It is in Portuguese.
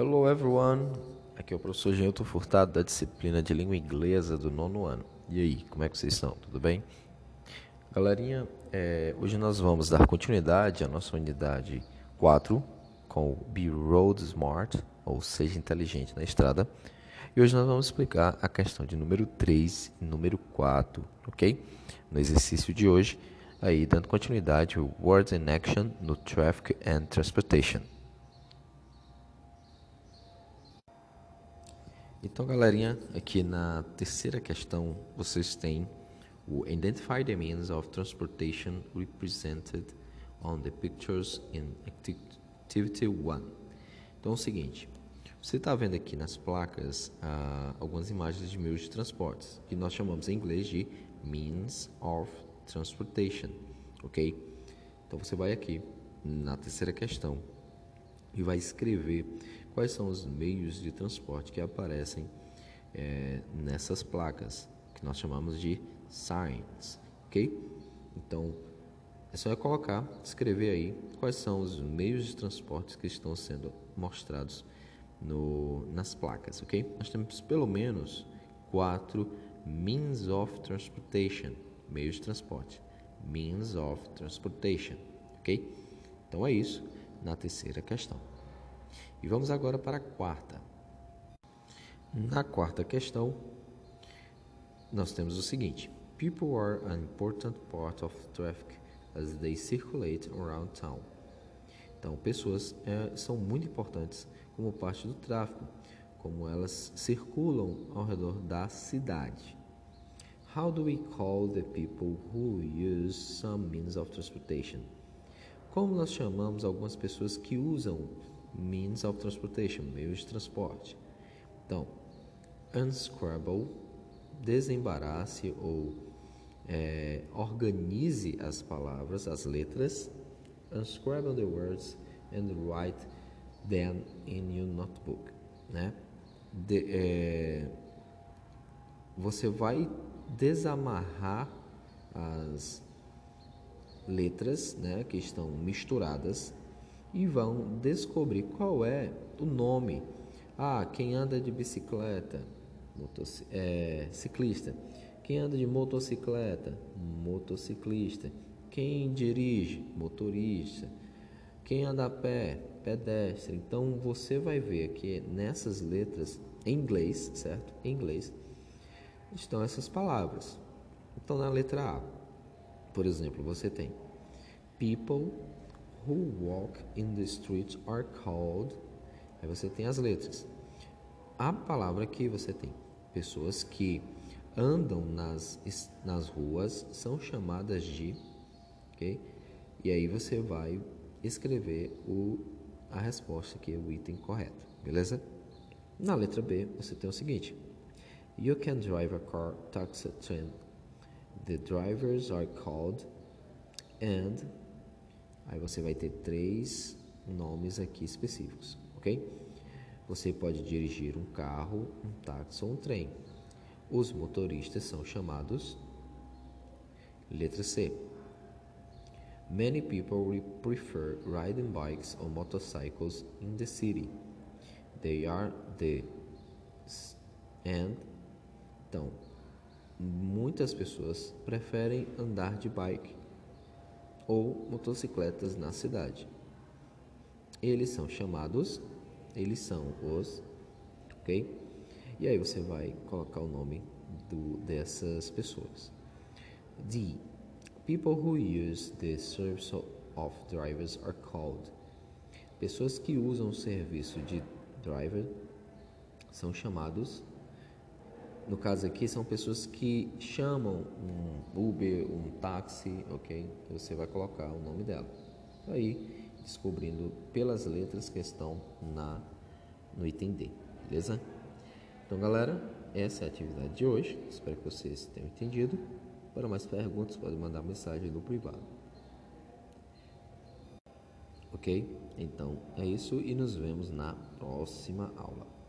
Hello everyone, aqui é o professor Genilton Furtado da disciplina de língua inglesa do nono ano. E aí, como é que vocês estão? Tudo bem? Galerinha, é, hoje nós vamos dar continuidade à nossa unidade 4 com o Be Road Smart, ou seja inteligente na estrada. E hoje nós vamos explicar a questão de número 3 e número 4, ok? No exercício de hoje, aí dando continuidade ao Words in Action no Traffic and Transportation. Então, galerinha, aqui na terceira questão, vocês têm o Identify the means of transportation represented on the pictures in Activity 1. Então, é o seguinte, você está vendo aqui nas placas ah, algumas imagens de meios de transportes, que nós chamamos em inglês de Means of Transportation, ok? Então, você vai aqui na terceira questão e vai escrever quais são os meios de transporte que aparecem é, nessas placas, que nós chamamos de signs, ok? Então, é só colocar, escrever aí quais são os meios de transporte que estão sendo mostrados no, nas placas, ok? Nós temos pelo menos quatro means of transportation, meios de transporte, means of transportation, ok? Então é isso na terceira questão. E vamos agora para a quarta. Na quarta questão, nós temos o seguinte: People are an important part of traffic as they circulate around town. Então, pessoas é, são muito importantes como parte do tráfego, como elas circulam ao redor da cidade. How do we call the people who use some means of transportation? Como nós chamamos algumas pessoas que usam means of transportation, meios de transporte. Então, unscramble, desembarace ou é, organize as palavras, as letras. Unscramble the words and write them in your notebook, né? De, é, você vai desamarrar as letras, né, que estão misturadas e vão descobrir qual é o nome. Ah, quem anda de bicicleta, é, ciclista. Quem anda de motocicleta, motociclista. Quem dirige, motorista. Quem anda a pé, pedestre. Então você vai ver que nessas letras em inglês, certo? Em inglês estão essas palavras. Então na letra A, por exemplo, você tem people who walk in the streets are called. Aí você tem as letras. A palavra que você tem pessoas que andam nas, nas ruas são chamadas de, ok? E aí você vai escrever o, a resposta que é o item correto, beleza? Na letra B você tem o seguinte: You can drive a car, taxi, train. The drivers are called and Aí você vai ter três nomes aqui específicos, ok? Você pode dirigir um carro, um táxi ou um trem. Os motoristas são chamados. Letra C. Many people prefer riding bikes or motorcycles in the city. They are the and então muitas pessoas preferem andar de bike ou motocicletas na cidade. Eles são chamados, eles são os, ok? E aí você vai colocar o nome do, dessas pessoas. D. People who use the service of drivers are called. Pessoas que usam o serviço de driver são chamados no caso aqui, são pessoas que chamam um Uber, um táxi, ok? Você vai colocar o nome dela. Aí, descobrindo pelas letras que estão na, no item D, beleza? Então, galera, essa é a atividade de hoje. Espero que vocês tenham entendido. Para mais perguntas, pode mandar mensagem no privado. Ok? Então é isso e nos vemos na próxima aula.